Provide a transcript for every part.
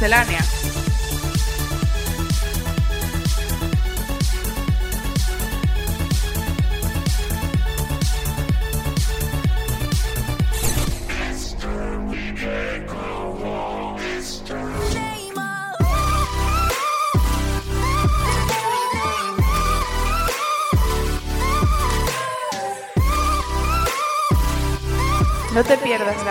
Miscelánea.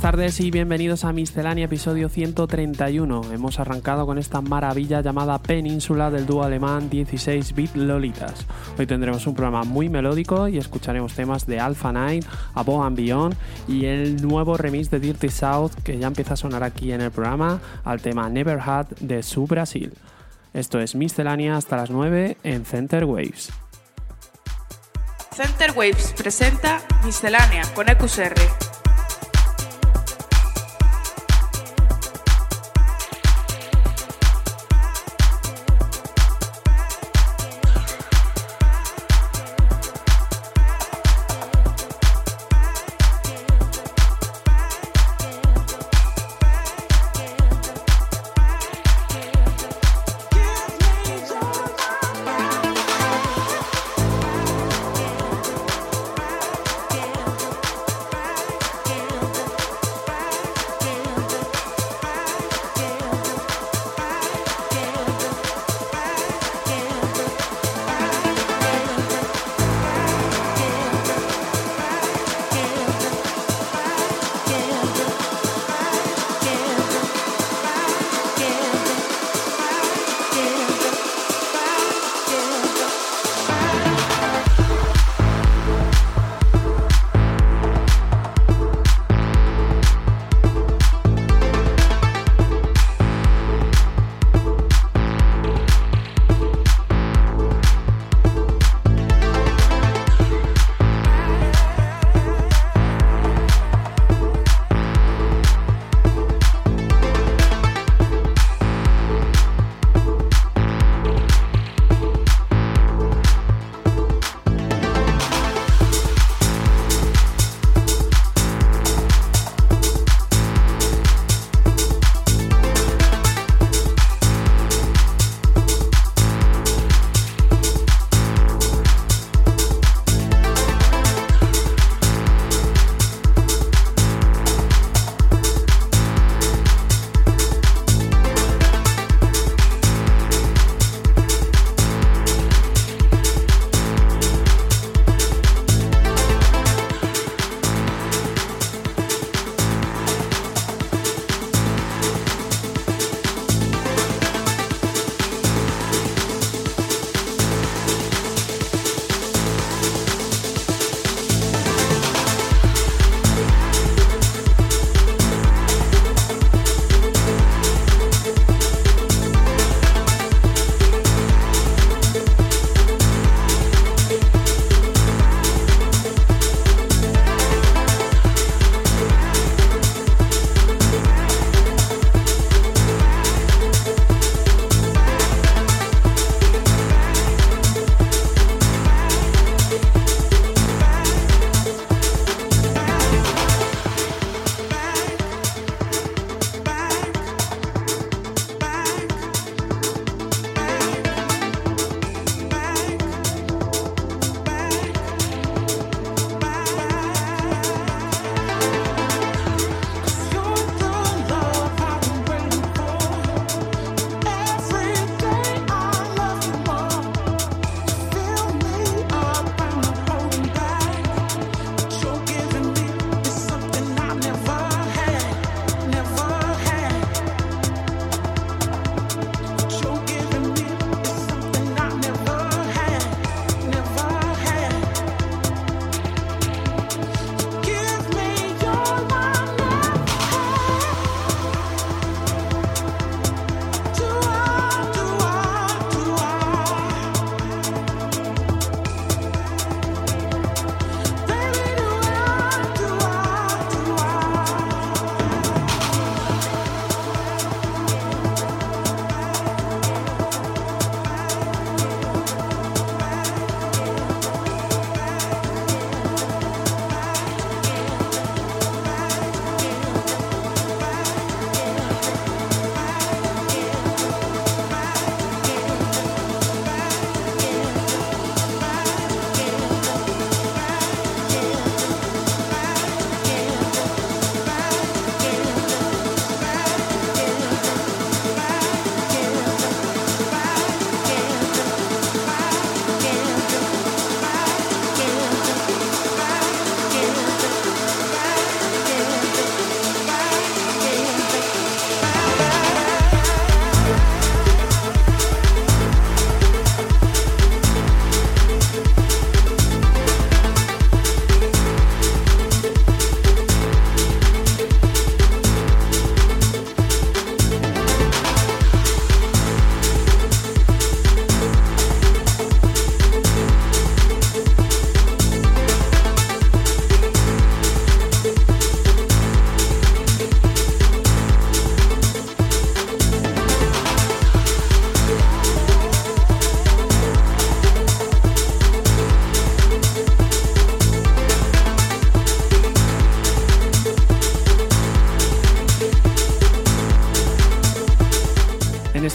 Buenas tardes y bienvenidos a Miscelánea episodio 131. Hemos arrancado con esta maravilla llamada Península del dúo alemán 16-bit Lolitas. Hoy tendremos un programa muy melódico y escucharemos temas de Alpha Nine, Above and Beyond y el nuevo remix de Dirty South que ya empieza a sonar aquí en el programa al tema Never Had de su Brasil. Esto es Miscelánea hasta las 9 en Center Waves. Center Waves presenta Miscelánea con EQSR.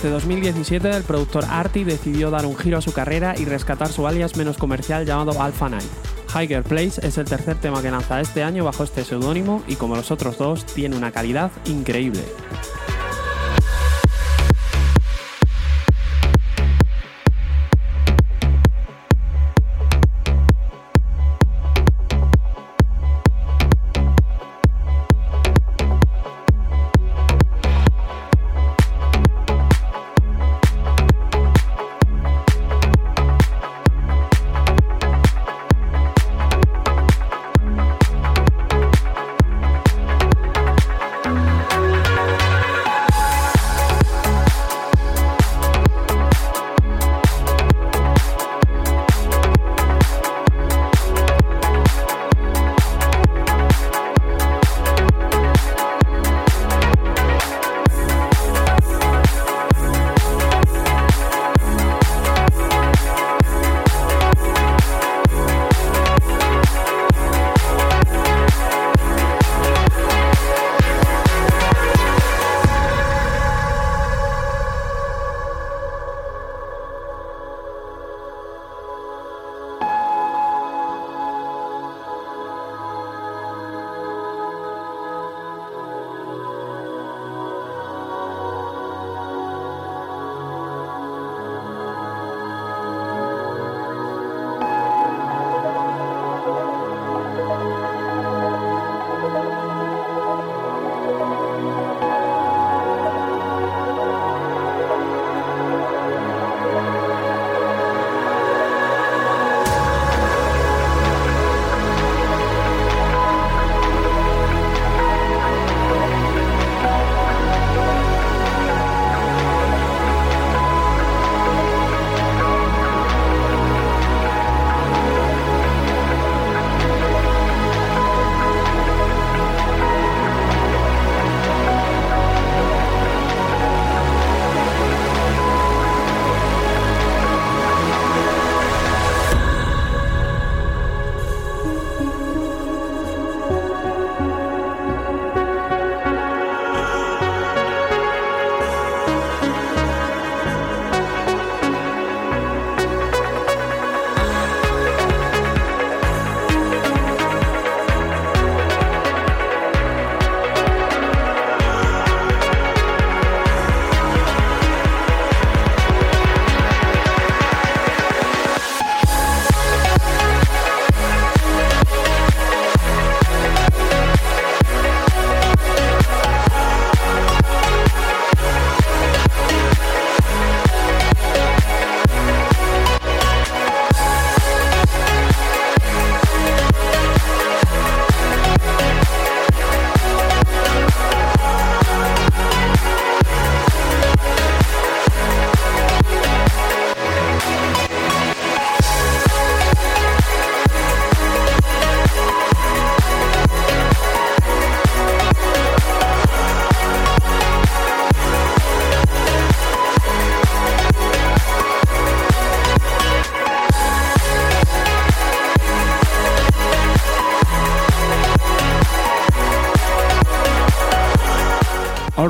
Desde 2017, el productor Artie decidió dar un giro a su carrera y rescatar su alias menos comercial llamado Alpha Night. Higher Place es el tercer tema que lanza este año bajo este seudónimo y como los otros dos tiene una calidad increíble.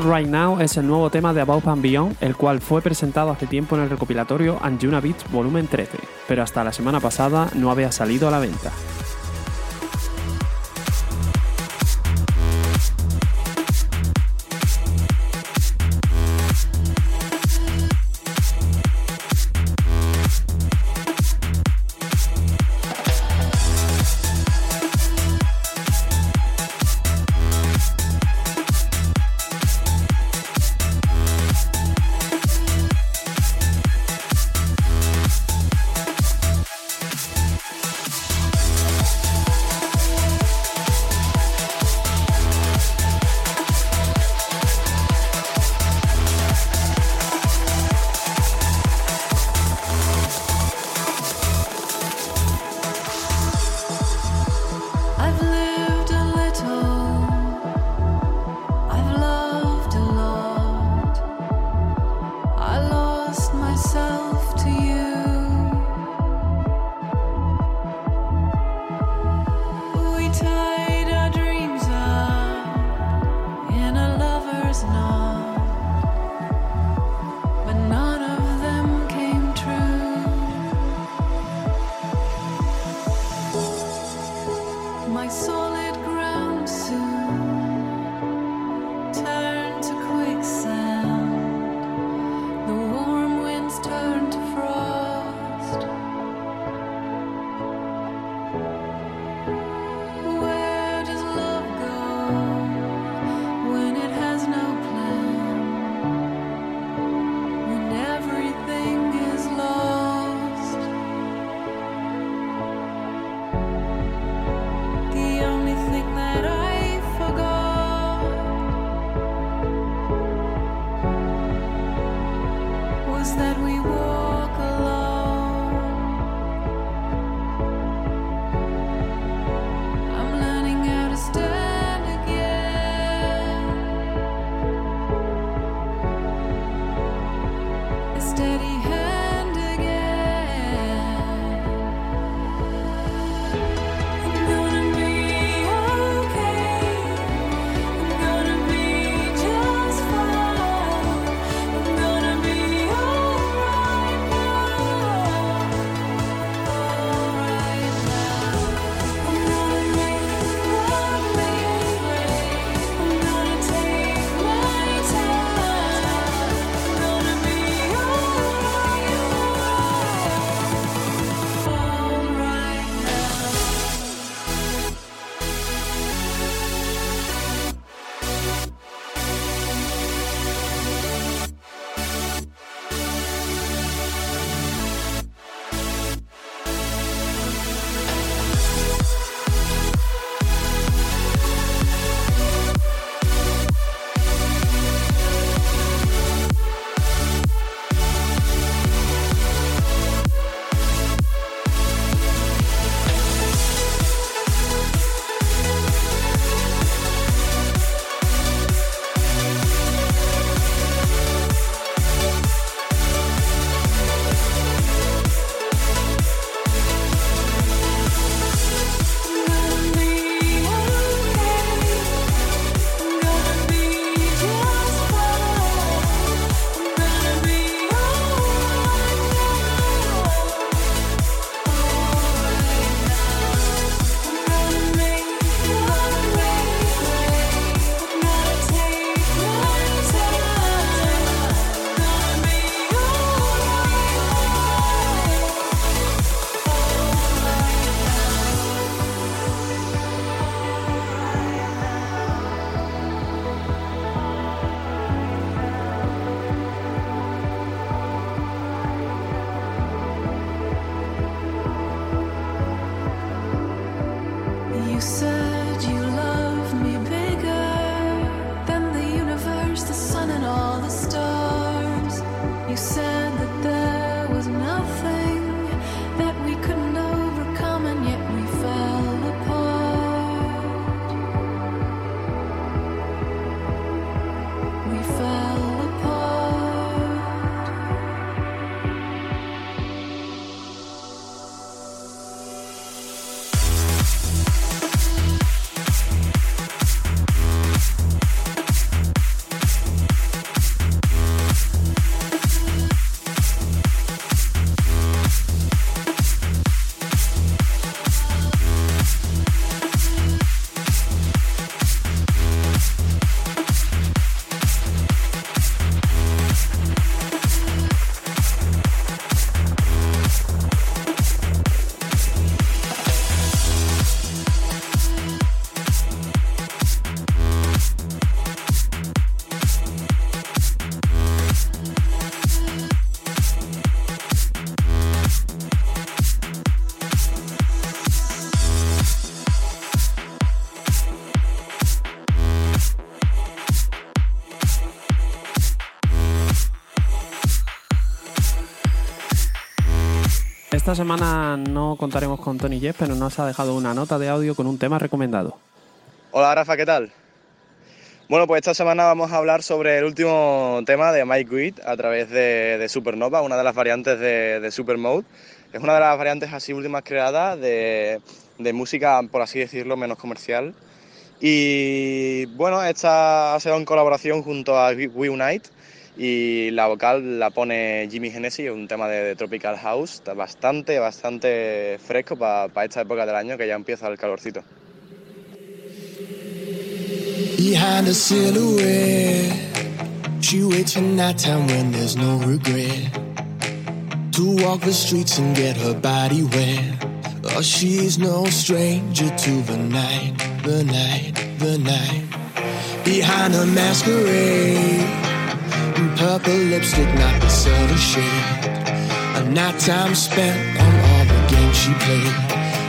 Right Now es el nuevo tema de Above and Beyond, el cual fue presentado hace tiempo en el recopilatorio Anjuna Beats Volumen 13, pero hasta la semana pasada no había salido a la venta. Esta semana no contaremos con Tony Jeff, pero nos ha dejado una nota de audio con un tema recomendado. Hola Rafa, ¿qué tal? Bueno, pues esta semana vamos a hablar sobre el último tema de Mike Witt a través de, Supernova, una de las variantes de, de Supermode. Es una de las variantes así últimas creadas de, música, por así decirlo, menos comercial. Y bueno, esta ha sido en colaboración junto a We Unite, y la vocal la pone Jimmy Hennessy, un tema de, Tropical House, bastante, bastante fresco para esta época del año que ya empieza el calorcito. Behind a silhouette, she waits for nighttime when there's no regret. To walk the streets and get her body wet. Oh, she's no stranger to the night, the night, the night. Behind her masquerade, purple lipstick, not the subtle shade. A nighttime spent on all the games she played.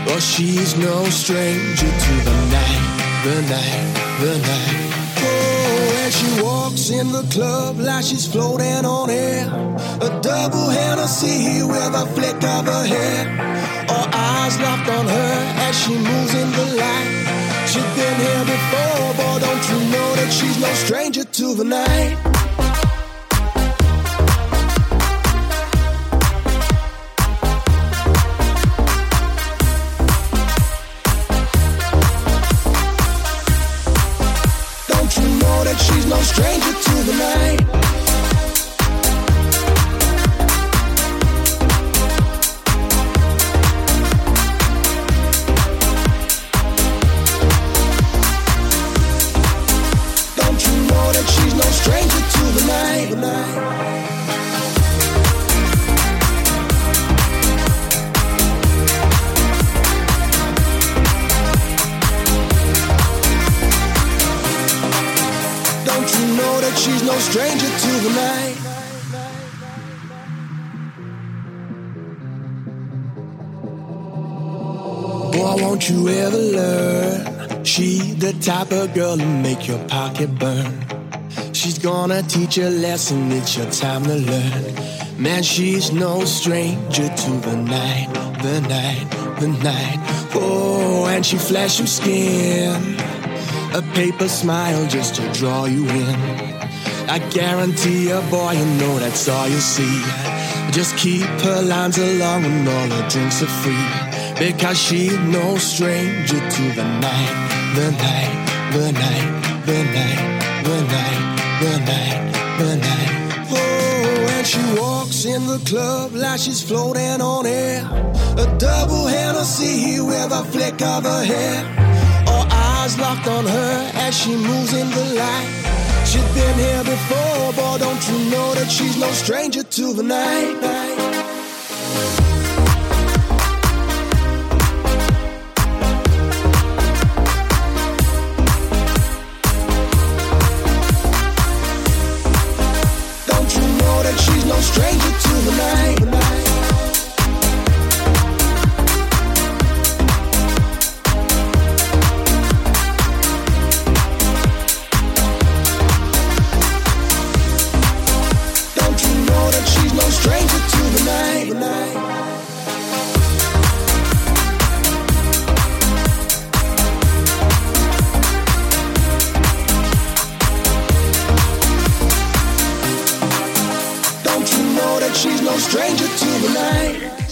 Oh, she's no stranger to the night, the night, the night. Oh, and she walks in the club like she's floating on air. A double Hennessy with a flick of her hair all eyes locked on her as she moves in the light. She's been here before, boy, don't you know that she's no stranger to the night? no stranger to the night. Don't you know that she's no stranger to the night? Stranger to the night. Boy, won't you ever learn? She the type of girl to make your pocket burn. She's gonna teach a lesson, it's your time to learn. Man, she's no stranger to the night, the night, the night. Oh, and she your skin. A paper smile just to draw you in. I guarantee you, boy, you know that's all you see. Just keep her lines along and all her drinks are free. Because she's no stranger to the night, the night, the night, the night, the night, the night, the night. Oh, and she walks in the club like she's floating on air. A double Hennessy with a flick of her hair. All eyes locked on her as she moves in the light. She's been here before, boy, don't you know that she's no stranger to the night?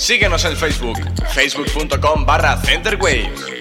Síguenos en Facebook, facebook.com barra Centerwaves.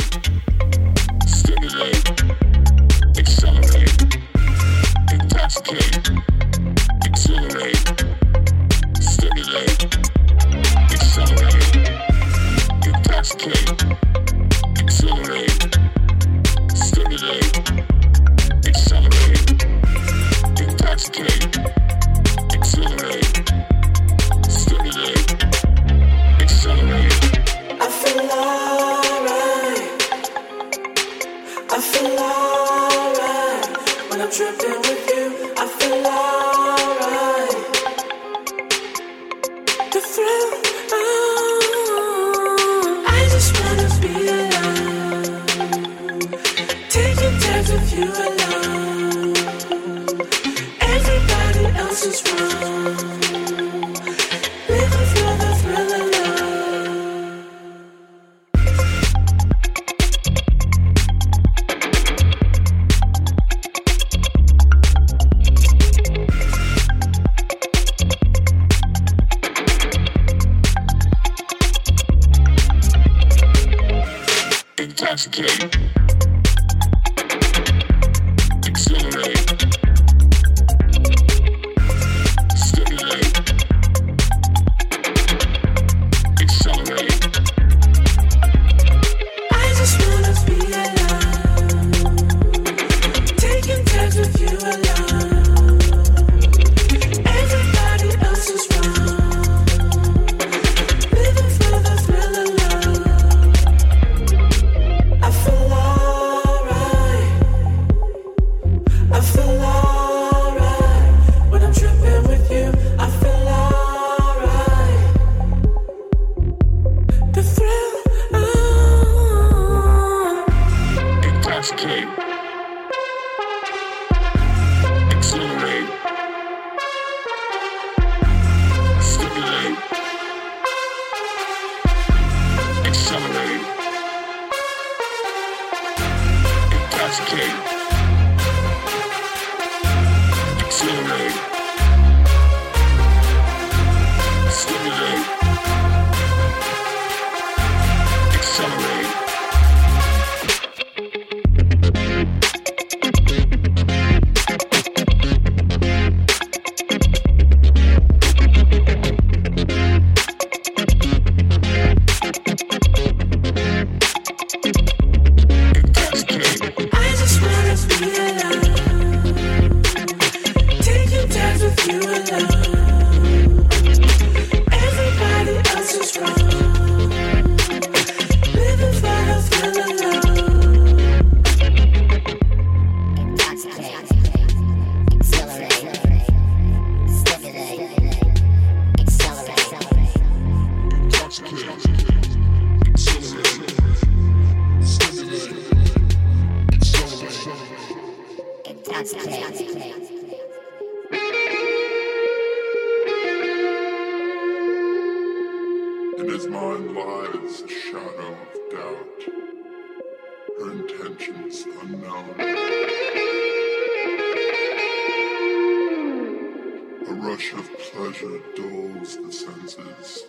rush of pleasure dulls the senses,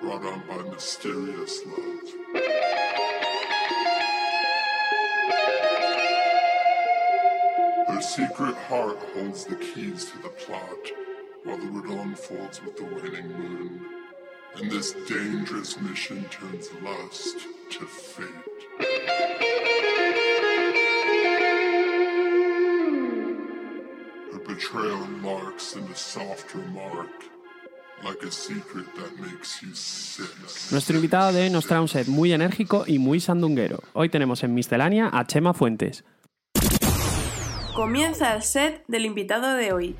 brought on by mysterious love. Her secret heart holds the keys to the plot, while the riddle unfolds with the waning moon. And this dangerous mission turns lust to fate. Nuestro invitado de hoy nos trae un set muy enérgico y muy sandunguero. Hoy tenemos en Miscelánea a Chema Fuentes. Comienza el set del invitado de hoy,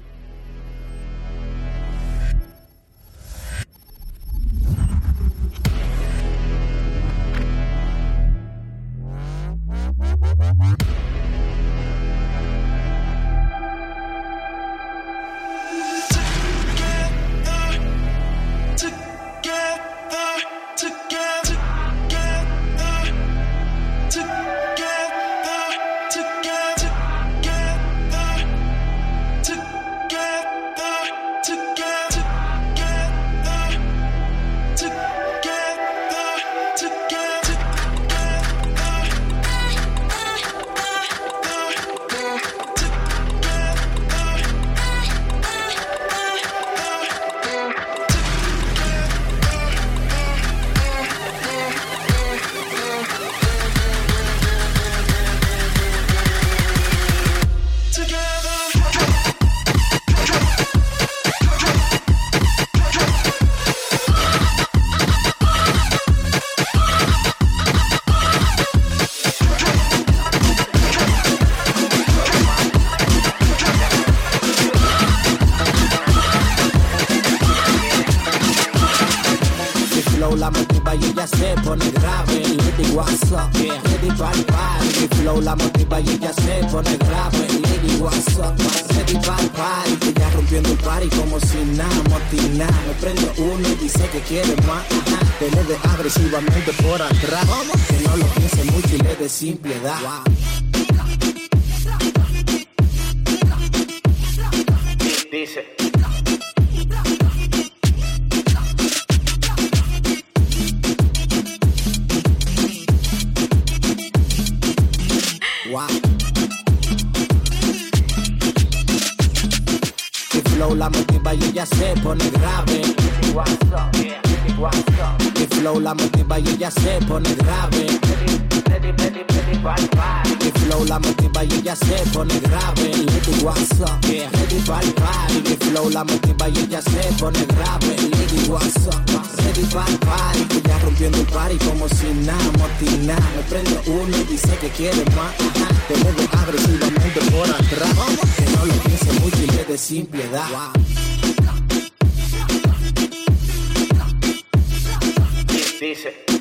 pone grave. Lady, what's up? Yeah. Lady, bad, bad. Mi flow la motiva y ella se pone grave. Lady, what's up? Lady, bad, bad. Ella rompiendo el party como si nada, motina. Me prendo uno y dice que quiere más. Ajá. de agresivamente por atrás. Que no lo piense mucho y le dé sin piedad. Dice. la motiva y ella se pone grave. Mi flow la motiva y ella se pone grave. Mi flow la motiva y ella se pone grave. Lady what's up, yeah. Ready pa'l party. Mi flow la motiva y ella se pone grave. Lady what's up, ready pa'l party. Que ya rompiendo el party como si nada, motina. Me prendo uno y dice que quiere más. Te muevo agresivamente por atrás. Que no lo piense mucho mueve sin piedad. Dice.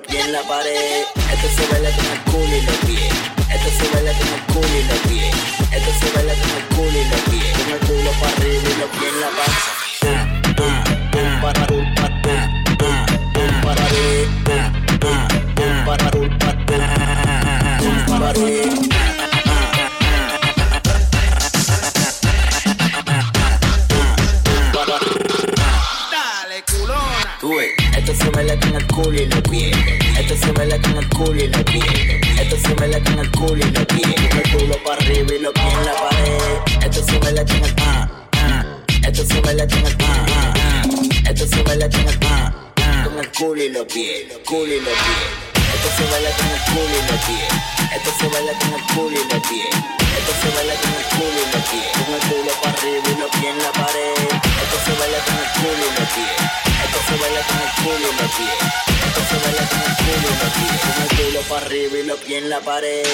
lo pide en la pared. Esto se baila con el culo y los pies. Esto se baila con el culo y los pies. Esto se baila con el culo y los pies. Con el culo para arriba y los pies en la pared. Arriba y los pies la pared.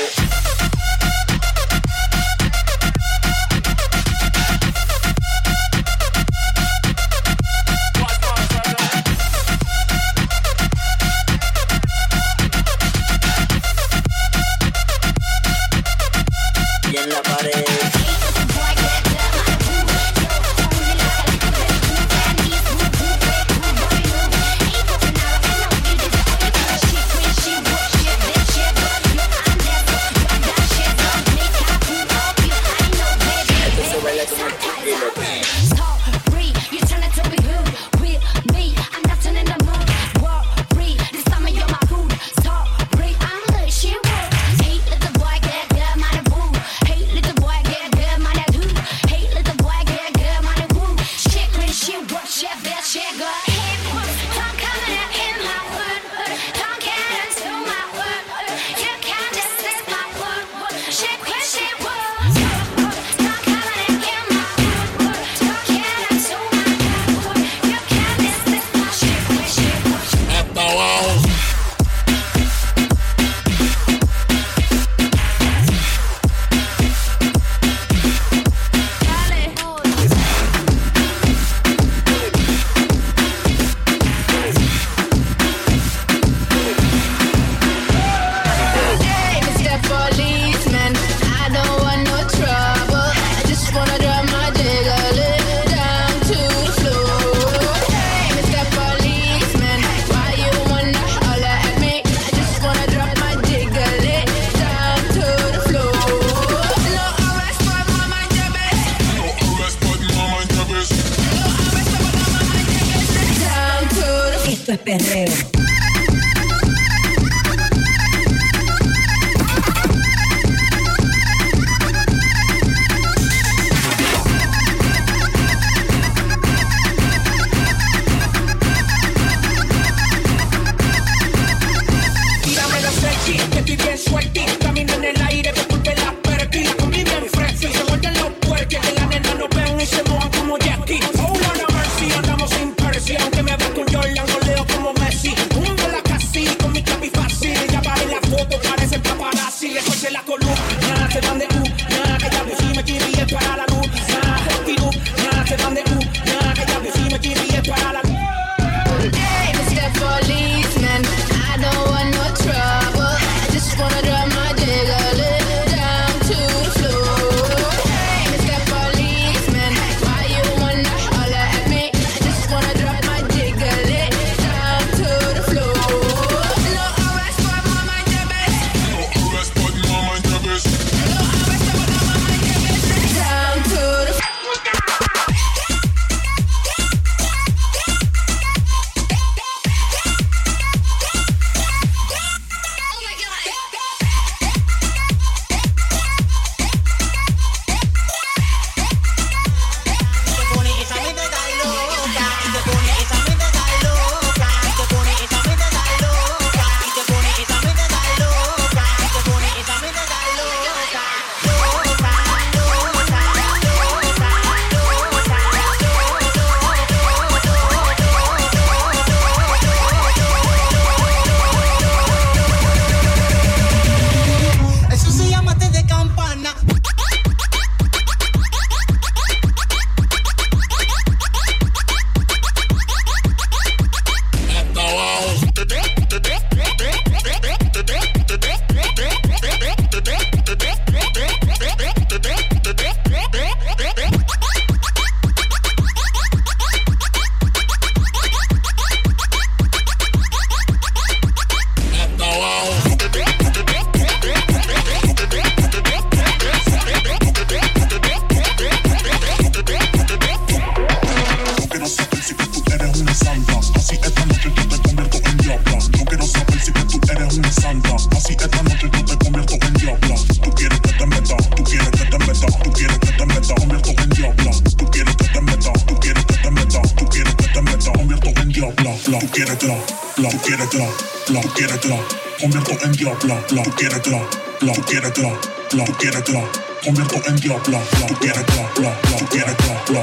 Tú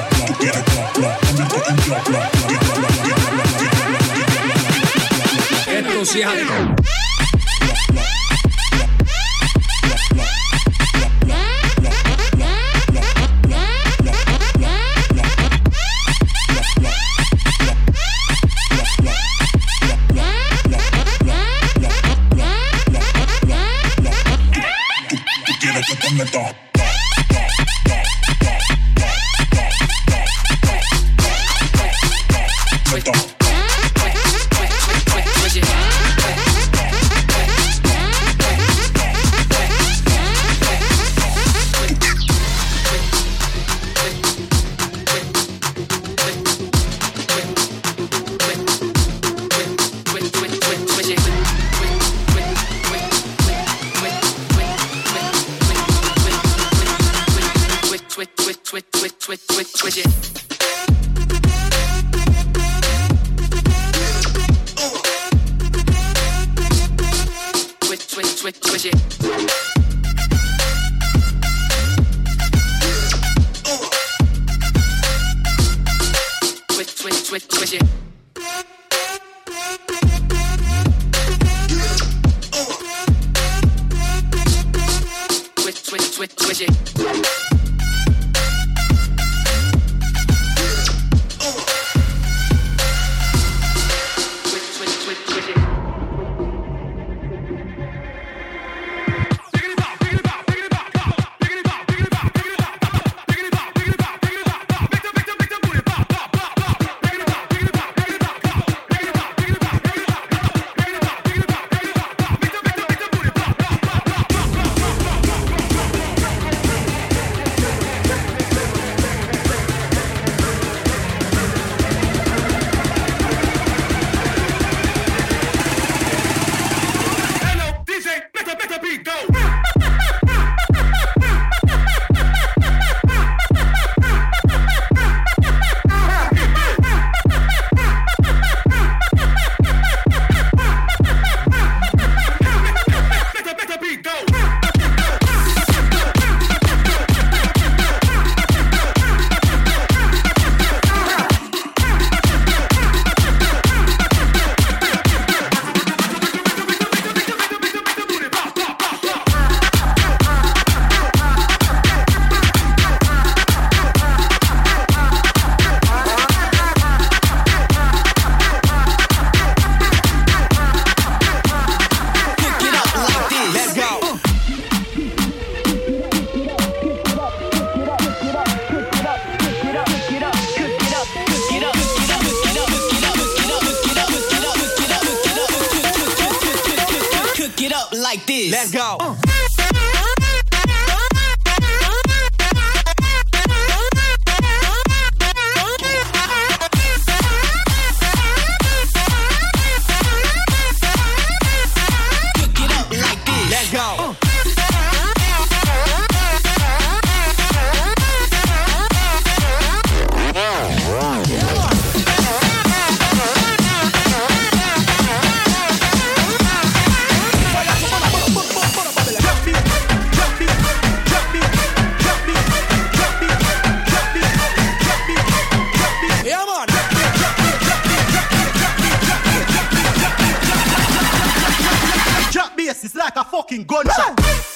fucking gunshot.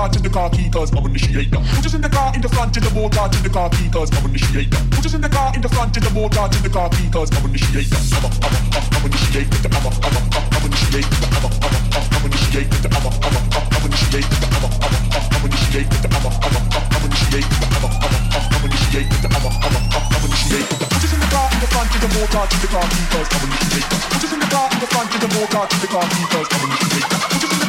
water to the car key cause I'm initiator. Put us in the car in the front to the water to the car key cause I'm initiator. Put us in the car in the front to the water to the car key cause I'm initiator. I'm a, I'm a, I'm initiator. I'm a, I'm a, I'm initiator. I'm a, I'm a, I'm initiator. I'm a, I'm a, I'm initiator. I'm a, I'm a, I'm initiator. I'm a, I'm a, I'm initiator. I'm a, I'm a, I'm initiator. I'm a, I'm a, I'm initiator. Put us in the car in the front to the water to the car key cause I'm initiator. Put us in the car in the front to the water to the car key cause I'm initiator.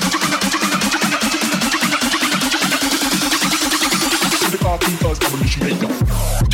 hip hop, he was.